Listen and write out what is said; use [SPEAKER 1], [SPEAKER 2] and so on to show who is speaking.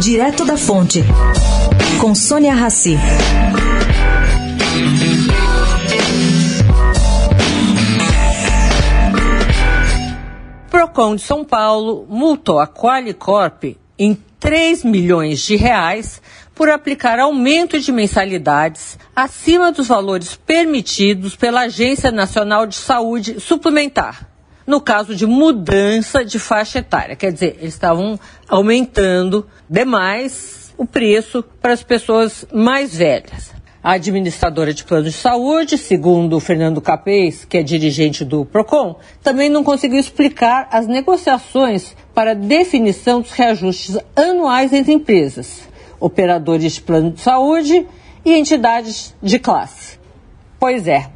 [SPEAKER 1] Direto da Fonte, com Sônia Rassi.
[SPEAKER 2] Procon de São Paulo multou a Qualicorp em 3 milhões de reais por aplicar aumento de mensalidades acima dos valores permitidos pela Agência Nacional de Saúde Suplementar, no caso de mudança de faixa etária. Quer dizer, eles estavam aumentando demais o preço para as pessoas mais velhas. A administradora de planos de saúde, segundo Fernando Capês, que é dirigente do PROCON, também não conseguiu explicar as negociações para definição dos reajustes anuais entre empresas, operadores de plano de saúde e entidades de classe. Pois é.